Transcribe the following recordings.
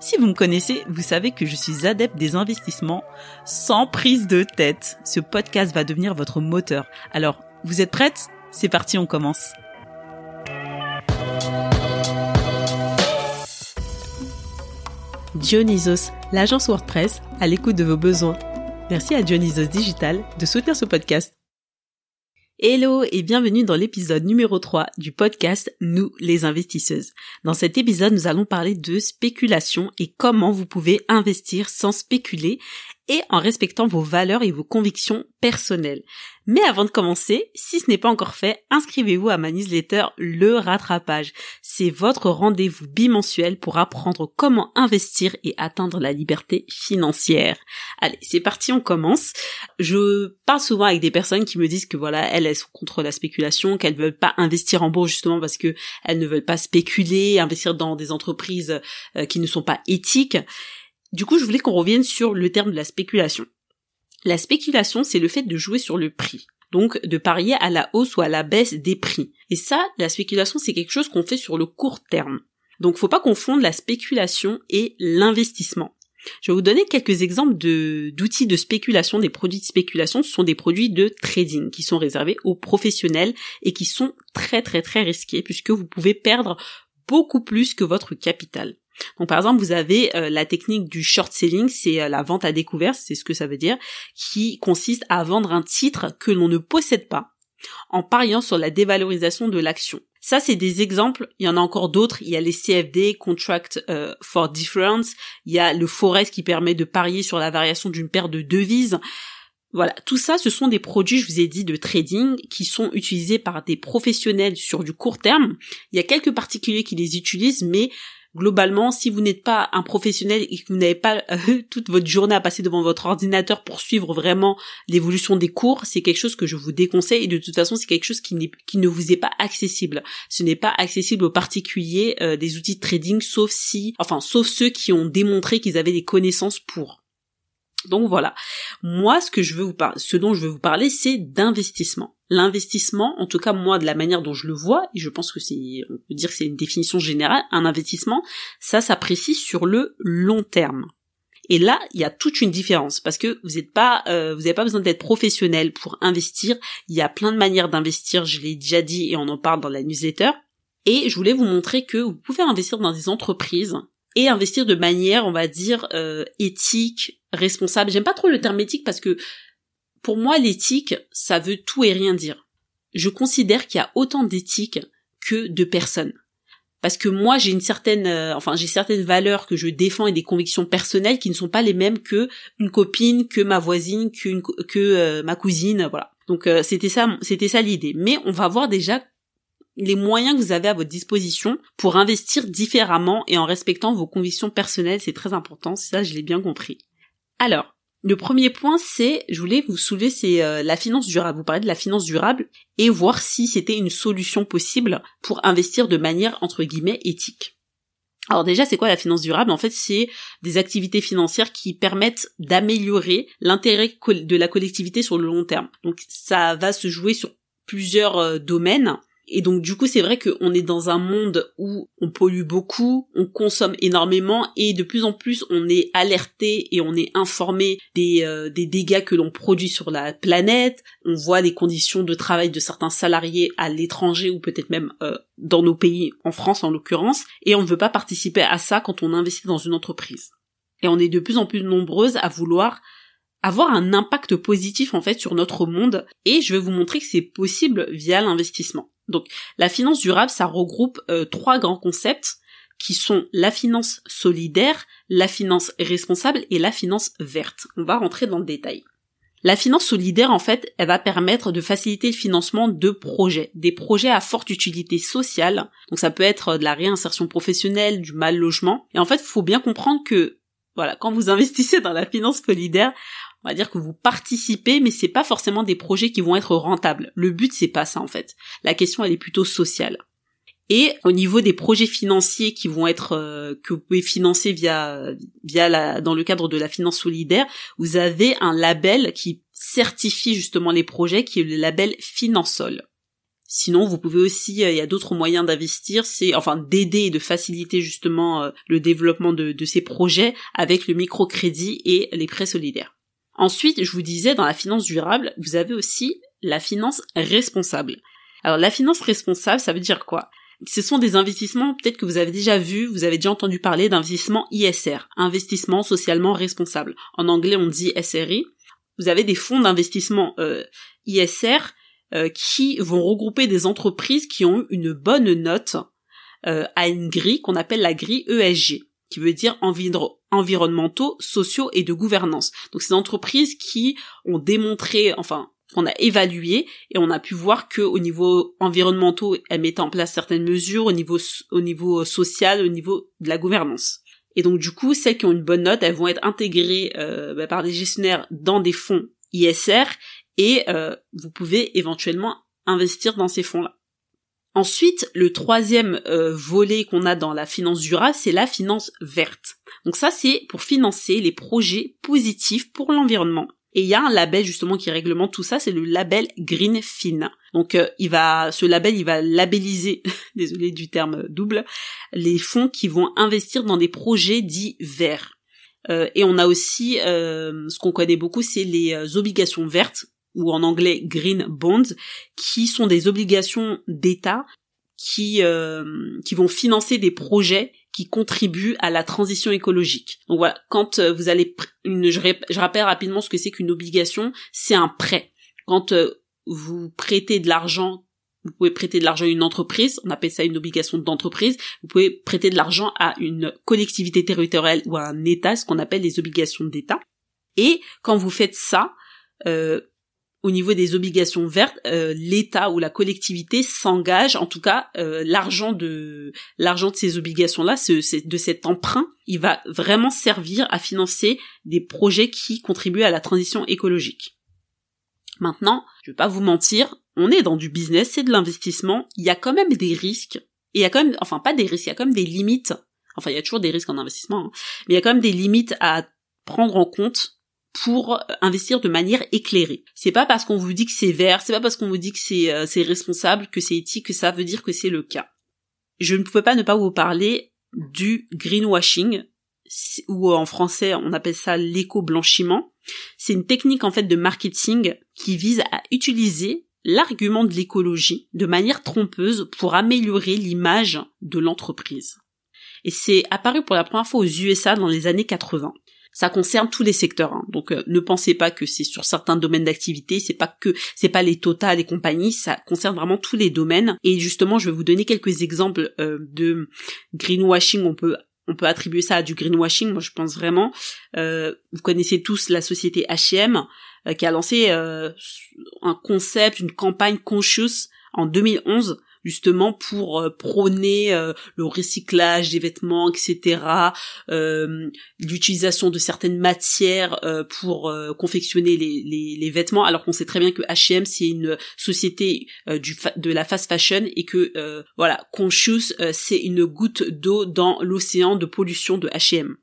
Si vous me connaissez, vous savez que je suis adepte des investissements sans prise de tête. Ce podcast va devenir votre moteur. Alors, vous êtes prête? C'est parti, on commence. Dionysos, l'agence WordPress, à l'écoute de vos besoins. Merci à Dionysos Digital de soutenir ce podcast. Hello et bienvenue dans l'épisode numéro 3 du podcast Nous les investisseuses. Dans cet épisode, nous allons parler de spéculation et comment vous pouvez investir sans spéculer et en respectant vos valeurs et vos convictions personnelles. Mais avant de commencer, si ce n'est pas encore fait, inscrivez-vous à ma newsletter Le Rattrapage. C'est votre rendez-vous bimensuel pour apprendre comment investir et atteindre la liberté financière. Allez, c'est parti, on commence. Je parle souvent avec des personnes qui me disent que voilà, elles, sont contre la spéculation, qu'elles veulent pas investir en bourse justement parce que elles ne veulent pas spéculer, investir dans des entreprises euh, qui ne sont pas éthiques. Du coup, je voulais qu'on revienne sur le terme de la spéculation. La spéculation, c'est le fait de jouer sur le prix. Donc, de parier à la hausse ou à la baisse des prix. Et ça, la spéculation, c'est quelque chose qu'on fait sur le court terme. Donc, faut pas confondre la spéculation et l'investissement. Je vais vous donner quelques exemples de, d'outils de spéculation, des produits de spéculation. Ce sont des produits de trading qui sont réservés aux professionnels et qui sont très très très risqués puisque vous pouvez perdre beaucoup plus que votre capital. Donc par exemple, vous avez euh, la technique du short selling, c'est euh, la vente à découvert, c'est ce que ça veut dire, qui consiste à vendre un titre que l'on ne possède pas en pariant sur la dévalorisation de l'action. Ça, c'est des exemples. Il y en a encore d'autres. Il y a les CFD, Contract euh, for Difference. Il y a le Forex qui permet de parier sur la variation d'une paire de devises. Voilà, tout ça, ce sont des produits, je vous ai dit, de trading qui sont utilisés par des professionnels sur du court terme. Il y a quelques particuliers qui les utilisent, mais globalement, si vous n'êtes pas un professionnel et que vous n'avez pas euh, toute votre journée à passer devant votre ordinateur pour suivre vraiment l'évolution des cours, c'est quelque chose que je vous déconseille et de toute façon, c'est quelque chose qui, ne vous est pas accessible. Ce n'est pas accessible aux particuliers euh, des outils de trading, sauf si, enfin, sauf ceux qui ont démontré qu'ils avaient des connaissances pour. Donc voilà. Moi, ce que je veux vous dont je veux vous parler, c'est d'investissement. L'investissement, en tout cas moi, de la manière dont je le vois, et je pense que c'est, on peut dire que c'est une définition générale, un investissement, ça s'apprécie sur le long terme. Et là, il y a toute une différence parce que vous pas, euh, vous n'avez pas besoin d'être professionnel pour investir. Il y a plein de manières d'investir. Je l'ai déjà dit et on en parle dans la newsletter. Et je voulais vous montrer que vous pouvez investir dans des entreprises et investir de manière, on va dire, euh, éthique, responsable. J'aime pas trop le terme éthique parce que pour moi, l'éthique, ça veut tout et rien dire. Je considère qu'il y a autant d'éthique que de personnes. Parce que moi, j'ai une certaine, euh, enfin, j'ai certaines valeurs que je défends et des convictions personnelles qui ne sont pas les mêmes que une copine, que ma voisine, que, euh, ma cousine, voilà. Donc c'était ça, c'était ça l'idée. Mais on va voir déjà les moyens que vous avez à votre disposition pour investir différemment et en respectant vos convictions personnelles, c'est très important, ça je l'ai bien compris. Alors, le premier point, c'est, je voulais vous soulever, c'est euh, la finance durable. Vous parlez de la finance durable et voir si c'était une solution possible pour investir de manière entre guillemets éthique. Alors déjà, c'est quoi la finance durable? En fait, c'est des activités financières qui permettent d'améliorer l'intérêt de la collectivité sur le long terme. Donc ça va se jouer sur plusieurs euh, domaines et donc du coup c'est vrai qu'on est dans un monde où on pollue beaucoup, on consomme énormément et de plus en plus on est alerté et on est informé des, euh, des dégâts que l'on produit sur la planète, on voit les conditions de travail de certains salariés à l'étranger ou peut-être même euh, dans nos pays, en France en l'occurrence, et on ne veut pas participer à ça quand on investit dans une entreprise. Et on est de plus en plus nombreuses à vouloir avoir un impact positif en fait sur notre monde et je vais vous montrer que c'est possible via l'investissement. Donc la finance durable, ça regroupe euh, trois grands concepts qui sont la finance solidaire, la finance responsable et la finance verte. On va rentrer dans le détail. La finance solidaire, en fait, elle va permettre de faciliter le financement de projets, des projets à forte utilité sociale. Donc ça peut être de la réinsertion professionnelle, du mal logement. Et en fait, il faut bien comprendre que, voilà, quand vous investissez dans la finance solidaire, on va dire que vous participez, mais c'est pas forcément des projets qui vont être rentables. Le but, c'est pas ça, en fait. La question, elle est plutôt sociale. Et au niveau des projets financiers qui vont être euh, que vous pouvez financer via via la dans le cadre de la finance solidaire, vous avez un label qui certifie justement les projets qui est le label Finansol. Sinon, vous pouvez aussi, euh, il y a d'autres moyens d'investir, c'est enfin d'aider et de faciliter justement euh, le développement de, de ces projets avec le microcrédit et les prêts solidaires. Ensuite, je vous disais, dans la finance durable, vous avez aussi la finance responsable. Alors la finance responsable, ça veut dire quoi? Ce sont des investissements, peut-être que vous avez déjà vu, vous avez déjà entendu parler d'investissement ISR, investissement socialement responsable. En anglais, on dit SRI. Vous avez des fonds d'investissement euh, ISR euh, qui vont regrouper des entreprises qui ont eu une bonne note euh, à une grille qu'on appelle la grille ESG, qui veut dire environnementaux, sociaux et de gouvernance. Donc ces entreprises qui ont démontré, enfin qu'on a évalué et on a pu voir que au niveau environnementaux, elles mettaient en place certaines mesures au niveau au niveau social, au niveau de la gouvernance. Et donc du coup, celles qui ont une bonne note, elles vont être intégrées euh, bah, par les gestionnaires dans des fonds ISR et euh, vous pouvez éventuellement investir dans ces fonds-là. Ensuite, le troisième euh, volet qu'on a dans la finance durable, c'est la finance verte. Donc ça, c'est pour financer les projets positifs pour l'environnement et il y a un label justement qui réglemente tout ça, c'est le label Greenfin. Donc euh, il va, ce label, il va labelliser, désolé du terme double, les fonds qui vont investir dans des projets dits verts. Euh, et on a aussi, ce qu'on connaît beaucoup, c'est les obligations vertes ou en anglais green bonds, qui sont des obligations d'État qui qui vont financer des projets qui contribuent à la transition écologique. Donc voilà, quand euh, vous allez, une, je, rappelle rapidement ce que c'est qu'une obligation, c'est un prêt. Quand euh, vous prêtez de l'argent, vous pouvez prêter de l'argent à une entreprise, on appelle ça une obligation d'entreprise, vous pouvez prêter de l'argent à une collectivité territoriale ou à un État, ce qu'on appelle les obligations d'État. Et quand vous faites ça, euh, au niveau des obligations vertes, euh, l'État ou la collectivité s'engage, en tout cas, euh, l'argent de l'argent de ces obligations-là, de cet emprunt, il va vraiment servir à financer des projets qui contribuent à la transition écologique. Maintenant, je vais pas vous mentir, on est dans du business, c'est de l'investissement, il y a quand même des risques, il y a quand même, enfin pas des risques, il y a quand même des limites. Enfin, il y a toujours des risques en investissement, hein, mais il y a quand même des limites à prendre en compte pour euh, investir de manière éclairée. C'est pas parce qu'on vous dit que c'est vert, c'est pas parce qu'on vous dit que c'est euh, responsable, que c'est éthique, que ça veut dire que c'est le cas. Je ne pouvais pas ne pas vous parler du greenwashing, ou en français on appelle ça l'éco-blanchiment. C'est une technique en fait de marketing qui vise à utiliser l'argument de l'écologie de manière trompeuse pour améliorer l'image de l'entreprise. Et c'est apparu pour la première fois aux USA dans les années 80 ça concerne tous les secteurs. Hein. Donc euh, ne pensez pas que c'est sur certains domaines d'activité, c'est pas que c'est pas les total et compagnie, ça concerne vraiment tous les domaines. Et justement, je vais vous donner quelques exemples euh, de greenwashing. On peut on peut attribuer ça à du greenwashing. Moi, je pense vraiment. Euh, vous connaissez tous la société H&M qui a lancé un concept, une campagne conscious en 2011 justement pour euh, prôner euh, le recyclage des vêtements, etc., euh, l'utilisation de certaines matières pour confectionner les, les, vêtements, alors qu'on sait très bien que H&M c'est une société du de la fast fashion et que voilà, Conscious c'est une goutte d'eau dans l'océan de pollution de H&M.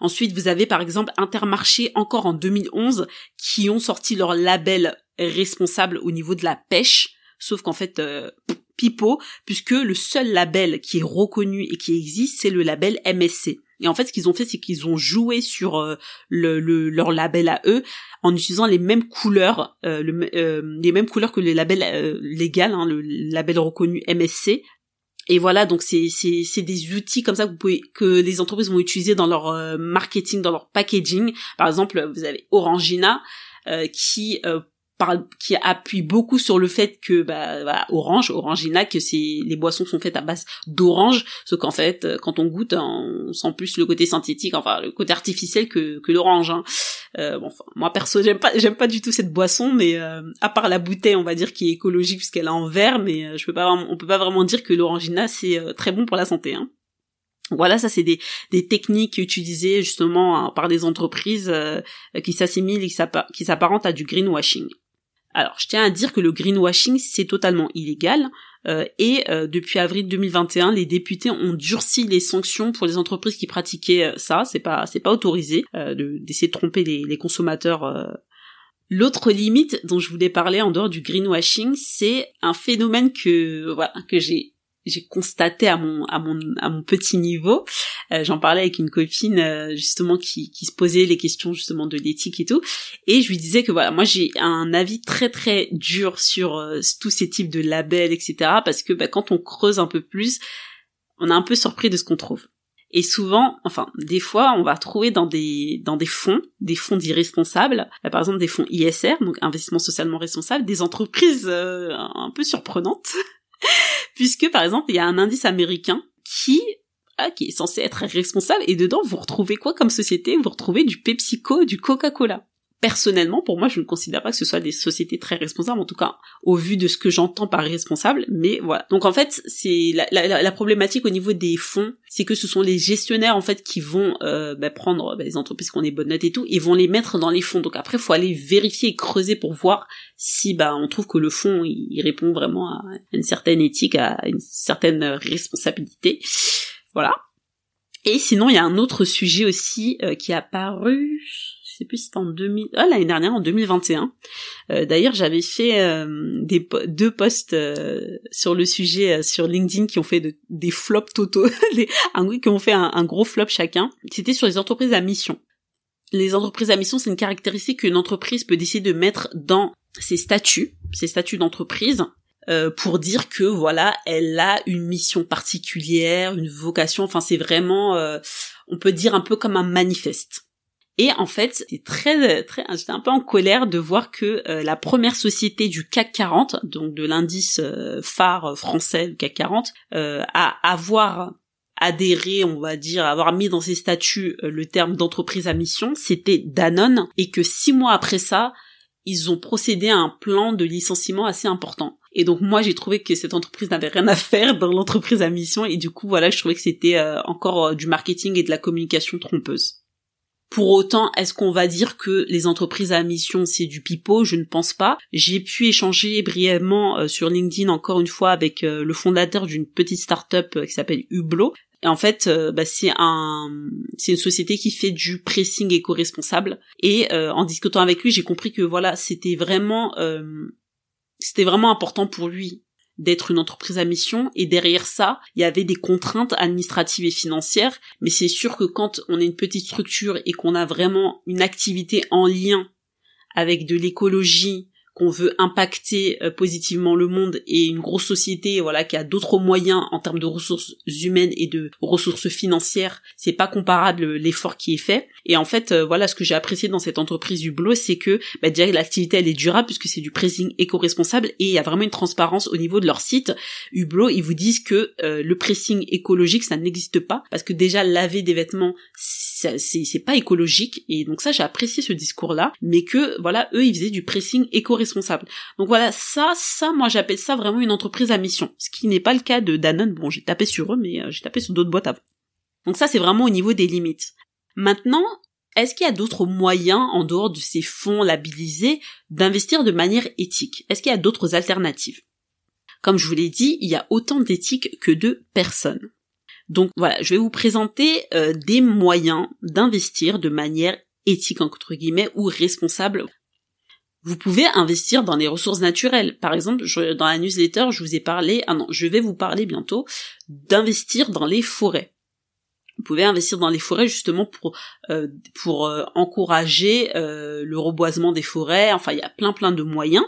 Ensuite, vous avez par exemple Intermarché encore en 2011 qui ont sorti leur label responsable au niveau de la pêche, sauf qu'en fait Pipo, puisque le seul label qui est reconnu et qui existe, c'est le label MSC. Et en fait, ce qu'ils ont fait, c'est qu'ils ont joué sur euh, le, leur label à eux en utilisant les mêmes couleurs, euh, euh, les mêmes couleurs que le label légal, hein, le label reconnu MSC. Et voilà, donc c'est c'est des outils comme ça que vous pouvez que les entreprises vont utiliser dans leur marketing, dans leur packaging. Par exemple, vous avez Orangina qui qui appuie beaucoup sur le fait que bah, Orange, Orangina, que c'est les boissons sont faites à base d'orange, ce qu'en fait, euh, quand on goûte, on sent plus le côté synthétique, enfin le côté artificiel que, que l'orange. Hein. Euh, bon, enfin, moi perso, j'aime pas, j'aime pas du tout cette boisson, mais euh, à part la bouteille, on va dire qui est écologique puisqu'elle est en verre, mais euh, je peux pas, on peut pas vraiment dire que l'orangina c'est très bon pour la santé. Hein. Voilà, ça c'est des, des techniques utilisées justement hein, par des entreprises qui s'assimilent et qui s'apparentent à du greenwashing. Alors, je tiens à dire que le greenwashing, c'est totalement illégal. Euh, et euh, depuis avril 2021, les députés ont durci les sanctions pour les entreprises qui pratiquaient euh, ça. C'est pas, c'est pas autorisé d'essayer de, tromper les, les consommateurs. L'autre limite dont je voulais parler en dehors du greenwashing, c'est un phénomène que voilà que j'ai j'ai constaté à mon à mon à mon petit niveau. Euh, j'en parlais avec une copine euh, justement qui qui se posait les questions justement de l'éthique et tout, et je lui disais que voilà moi j'ai un avis très très dur sur euh, tous ces types de labels etc parce que bah, quand on creuse un peu plus, on est un peu surpris de ce qu'on trouve. Et souvent, enfin, des fois, on va trouver dans des dans des fonds, des fonds d'irresponsables, par exemple des fonds ISR, donc investissement socialement responsable, des entreprises un peu surprenantes puisque par exemple il y a un indice américain qui ah, qui est censé être responsable. Et dedans vous retrouvez quoi comme société? Vous retrouvez du PepsiCo, du Coca-Cola personnellement, pour moi, je ne considère pas que ce soit des sociétés très responsables, en tout cas au vu de ce que j'entends par responsable. Mais voilà. Donc en fait, c'est la, problématique au niveau des fonds, c'est que ce sont les gestionnaires en fait qui vont euh, bah, prendre bah, les entreprises qui ont des bonnes notes et tout, et vont les mettre dans les fonds. Donc après, faut aller vérifier et creuser pour voir si bah on trouve que le fonds il, répond vraiment à une certaine éthique, à une certaine responsabilité. Voilà. Et sinon, il y a un autre sujet aussi euh, qui est apparu sais plus si c'était en 2000, ah, l'année dernière, en 2021. Euh, D'ailleurs, j'avais fait euh, deux posts euh, sur le sujet sur LinkedIn qui ont fait de, des flops totaux, qui ont fait un, un gros flop chacun. C'était sur les entreprises à mission. Les entreprises à mission, c'est une caractéristique qu'une entreprise peut décider de mettre dans ses statuts, ses statuts d'entreprise, pour dire que voilà, elle a une mission particulière, une vocation. Enfin, c'est vraiment, on peut dire un peu comme un manifeste. Et en fait, c'était très, très, j'étais un peu en colère de voir que euh, la première société du CAC 40, donc de l'indice euh, phare français du CAC 40, euh, à avoir adhéré, on va dire, avoir mis dans ses statuts le terme d'entreprise à mission, c'était Danone, et que six mois après ça, ils ont procédé à un plan de licenciement assez important. Et donc moi j'ai trouvé que cette entreprise n'avait rien à faire dans l'entreprise à mission et du coup voilà je trouvais que c'était encore du marketing et de la communication trompeuse. Pour autant, est-ce qu'on va dire que les entreprises à mission c'est du pipeau? Je ne pense pas. J'ai pu échanger brièvement euh, sur LinkedIn encore une fois avec euh, le fondateur d'une petite start-up euh, qui s'appelle Hublot. Et en fait, bah, c'est un, c'est une société qui fait du pressing éco-responsable. Et en discutant avec lui, j'ai compris que voilà, c'était vraiment, c'était vraiment important pour lui d'être une entreprise à mission. Et derrière ça, il y avait des contraintes administratives et financières, mais c'est sûr que quand on est une petite structure et qu'on a vraiment une activité en lien avec de l'écologie, qu'on veut impacter euh, positivement le monde et une grosse société voilà qui a d'autres moyens en termes de ressources humaines et de ressources financières c'est pas comparable l'effort qui est fait. Et en fait euh, voilà ce que j'ai apprécié dans cette entreprise Hublot c'est que bah, déjà l'activité elle est durable puisque c'est du pressing éco-responsable et il y a vraiment une transparence au niveau de leur site. Hublot ils vous disent que euh, le pressing écologique ça n'existe pas parce que déjà laver des vêtements c'est pas écologique. Et donc ça j'ai apprécié ce discours là mais que voilà eux ils faisaient du pressing donc voilà ça ça moi j'appelle ça vraiment une entreprise à mission. Ce qui n'est pas le cas de Danone. Bon j'ai tapé sur eux mais euh, j'ai tapé sur d'autres boîtes avant. Donc ça c'est vraiment au niveau des limites. Maintenant est-ce qu'il y a d'autres moyens, en dehors de ces fonds labellisés, d'investir de manière éthique? Est-ce qu'il y a d'autres alternatives? Comme je vous l'ai dit, il y a autant d'éthique que de personnes. Donc voilà, je vais vous présenter euh, des moyens d'investir de manière éthique entre guillemets ou responsable. Vous pouvez investir dans les ressources naturelles. Par exemple, dans la newsletter, je vous ai parlé, ah non, je vais vous parler bientôt d'investir dans les forêts. Vous pouvez investir dans les forêts justement pour euh, pour euh, encourager le reboisement des forêts. Enfin, il y a plein plein de moyens.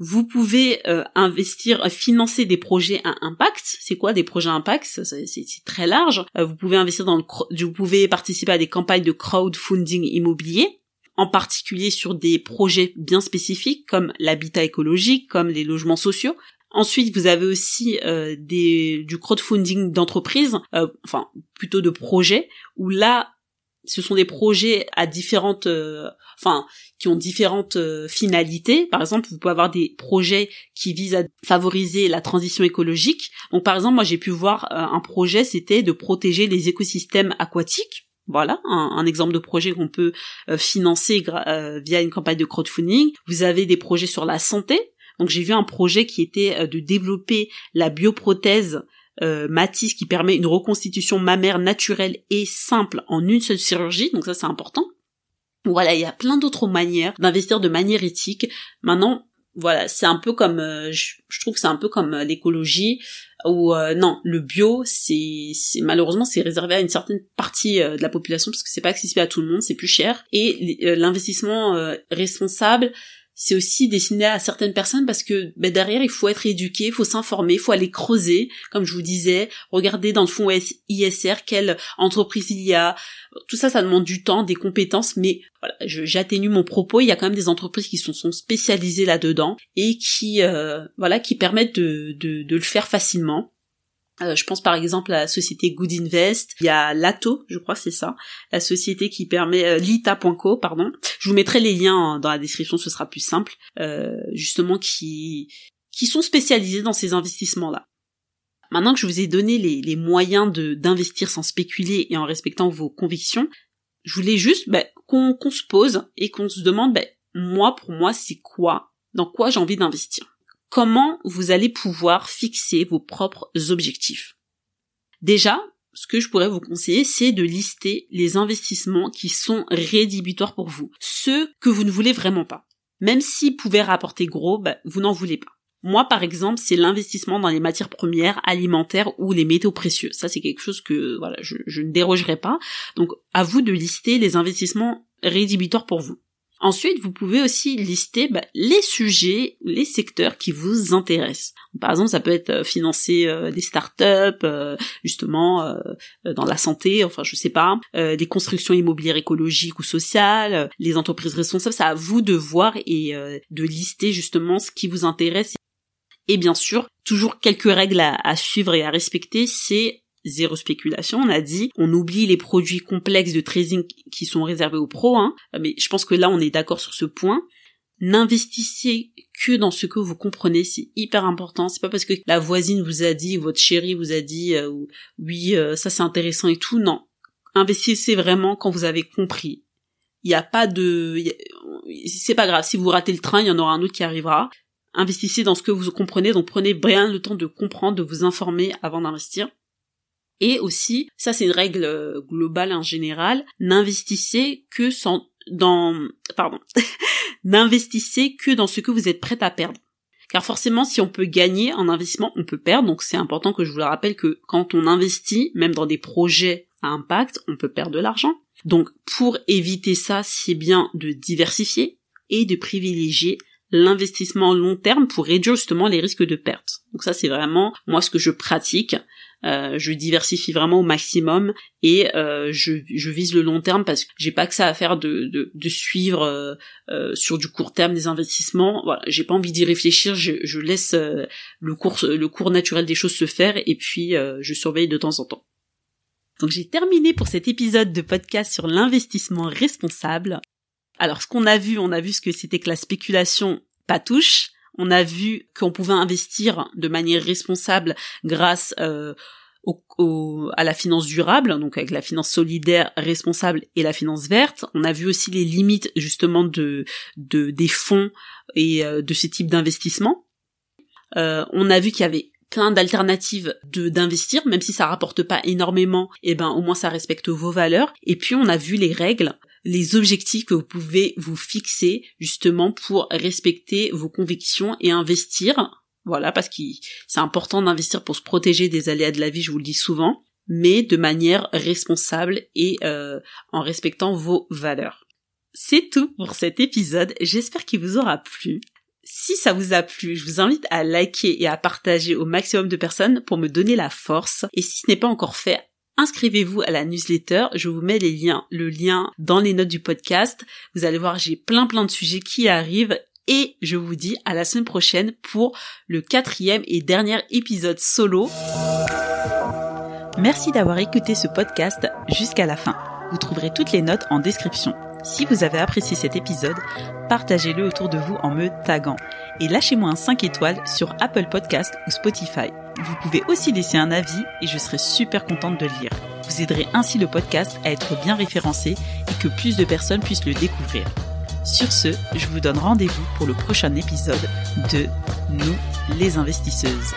Vous pouvez euh, investir, euh, financer des projets à impact. C'est quoi des projets à impact? C'est très large. Euh, vous pouvez investir dans le, vous pouvez participer à des campagnes de crowdfunding immobilier. En particulier sur des projets bien spécifiques comme l'habitat écologique, comme les logements sociaux. Ensuite, vous avez aussi euh, des, du crowdfunding d'entreprise, euh, enfin plutôt de projets, où là, ce sont des projets à différentes, euh, enfin, qui ont différentes finalités. Par exemple, vous pouvez avoir des projets qui visent à favoriser la transition écologique. Donc, par exemple, moi, j'ai pu voir un projet, c'était de protéger les écosystèmes aquatiques. Voilà, un, exemple de projet qu'on peut euh, financer euh, via une campagne de crowdfunding. Vous avez des projets sur la santé. Donc j'ai vu un projet qui était euh, de développer la bioprothèse Matisse qui permet une reconstitution mammaire naturelle et simple en une seule chirurgie. Donc ça c'est important. Voilà, il y a plein d'autres manières d'investir de manière éthique. Maintenant, voilà, c'est un peu comme, je, trouve que c'est un peu comme l'écologie ou euh, non, le bio, c'est, malheureusement c'est réservé à une certaine partie euh, de la population parce que c'est pas accessible à tout le monde, c'est plus cher. Et euh, l'investissement responsable, c'est aussi destiné à certaines personnes parce que ben, derrière il faut être éduqué, il faut s'informer, il faut aller creuser, comme je vous disais, regarder dans le fond ISR quelle entreprise il y a. Tout ça, ça demande du temps, des compétences, mais voilà, j'atténue mon propos. Il y a quand même des entreprises qui sont, sont spécialisées là-dedans et qui euh, voilà qui permettent de, de, de le faire facilement. Euh, je pense par exemple à la société Good Invest, il y a Lato, je crois c'est ça, la société qui permet euh, lita.co pardon. Je vous mettrai les liens dans la description, ce sera plus simple. Euh, justement qui qui sont spécialisés dans ces investissements là. Maintenant que je vous ai donné les, moyens de d'investir sans spéculer et en respectant vos convictions, je voulais juste bah, qu'on se pose et qu'on se demande bah, moi pour moi c'est quoi, dans quoi j'ai envie d'investir comment vous allez pouvoir fixer vos propres objectifs. Déjà, ce que je pourrais vous conseiller, c'est de lister les investissements qui sont rédhibitoires pour vous, ceux que vous ne voulez vraiment pas. Même s'ils pouvaient rapporter gros, bah, vous n'en voulez pas. Moi, par exemple, c'est l'investissement dans les matières premières, alimentaires ou les métaux précieux. Ça, c'est quelque chose que voilà, je, je ne dérogerai pas. Donc, à vous de lister les investissements rédhibitoires pour vous. Ensuite, vous pouvez aussi lister bah, les sujets, les secteurs qui vous intéressent. Par exemple, ça peut être euh, financer euh, des startups, euh, justement dans la santé, enfin je sais pas, des constructions immobilières écologiques ou sociales, les entreprises responsables. C'est à vous de voir et de lister justement ce qui vous intéresse. Et bien sûr, toujours quelques règles à suivre et à respecter. C'est zéro spéculation, on a dit, on oublie les produits complexes de trading qui sont réservés aux pros, hein, mais je pense que là on est d'accord sur ce point. N'investissez que dans ce que vous comprenez, c'est hyper important. C'est pas parce que la voisine vous a dit, votre chérie vous a dit, euh, oui, euh, ça c'est intéressant et tout. Non, investissez vraiment quand vous avez compris. Il n'y a pas de, c'est pas grave. Si vous ratez le train, il y en aura un autre qui arrivera. Investissez dans ce que vous comprenez, donc prenez bien le temps de comprendre, de vous informer avant d'investir. Et aussi, ça c'est une règle euh, globale en général, n'investissez que sans, dans, pardon, n'investissez que dans ce que vous êtes prêt à perdre. Car forcément, si on peut gagner en investissement, on peut perdre. Donc c'est important que je vous le rappelle que quand on investit, même dans des projets à impact, on peut perdre de l'argent. Donc pour éviter ça, c'est bien de diversifier et de privilégier l'investissement long terme pour réduire justement les risques de perte. Donc ça c'est vraiment moi ce que je pratique. Euh, je diversifie vraiment au maximum et euh, je, je, vise le long terme parce que j'ai pas que ça à faire de, de, de suivre euh, euh sur du court terme des investissements. Voilà, j'ai pas envie d'y réfléchir. Je, je laisse euh, le cours le cours naturel des choses se faire et puis je surveille de temps en temps. Donc j'ai terminé pour cet épisode de podcast sur l'investissement responsable. Alors ce qu'on a vu, on a vu ce que c'était que la spéculation pas touche on a vu qu'on pouvait investir de manière responsable grâce euh, à la finance durable, donc avec la finance solidaire responsable et la finance verte. On a vu aussi les limites justement de, des fonds et euh, de ce type d'investissement. Euh, on a vu qu'il y avait plein d'alternatives de d'investir, même si ça rapporte pas énormément, et eh ben au moins ça respecte vos valeurs. Et puis on a vu les règles les objectifs que vous pouvez vous fixer justement pour respecter vos convictions et investir. Voilà, parce que c'est important d'investir pour se protéger des aléas de la vie, je vous le dis souvent, mais de manière responsable et euh, en respectant vos valeurs. C'est tout pour cet épisode, j'espère qu'il vous aura plu. Si ça vous a plu, je vous invite à liker et à partager au maximum de personnes pour me donner la force. Et si ce n'est pas encore fait, inscrivez-vous à la newsletter. Je vous mets les liens, le lien dans les notes du podcast. Vous allez voir, j'ai plein plein de sujets qui arrivent et je vous dis à la semaine prochaine pour le quatrième et dernier épisode solo. Merci d'avoir écouté ce podcast jusqu'à la fin. Vous trouverez toutes les notes en description. Si vous avez apprécié cet épisode, partagez-le autour de vous en me taguant et lâchez-moi un 5 étoiles sur Apple Podcast ou Spotify. Vous pouvez aussi laisser un avis et je serai super contente de le lire. Vous aiderez ainsi le podcast à être bien référencé et que plus de personnes puissent le découvrir. Sur ce, je vous donne rendez-vous pour le prochain épisode de Nous les investisseuses.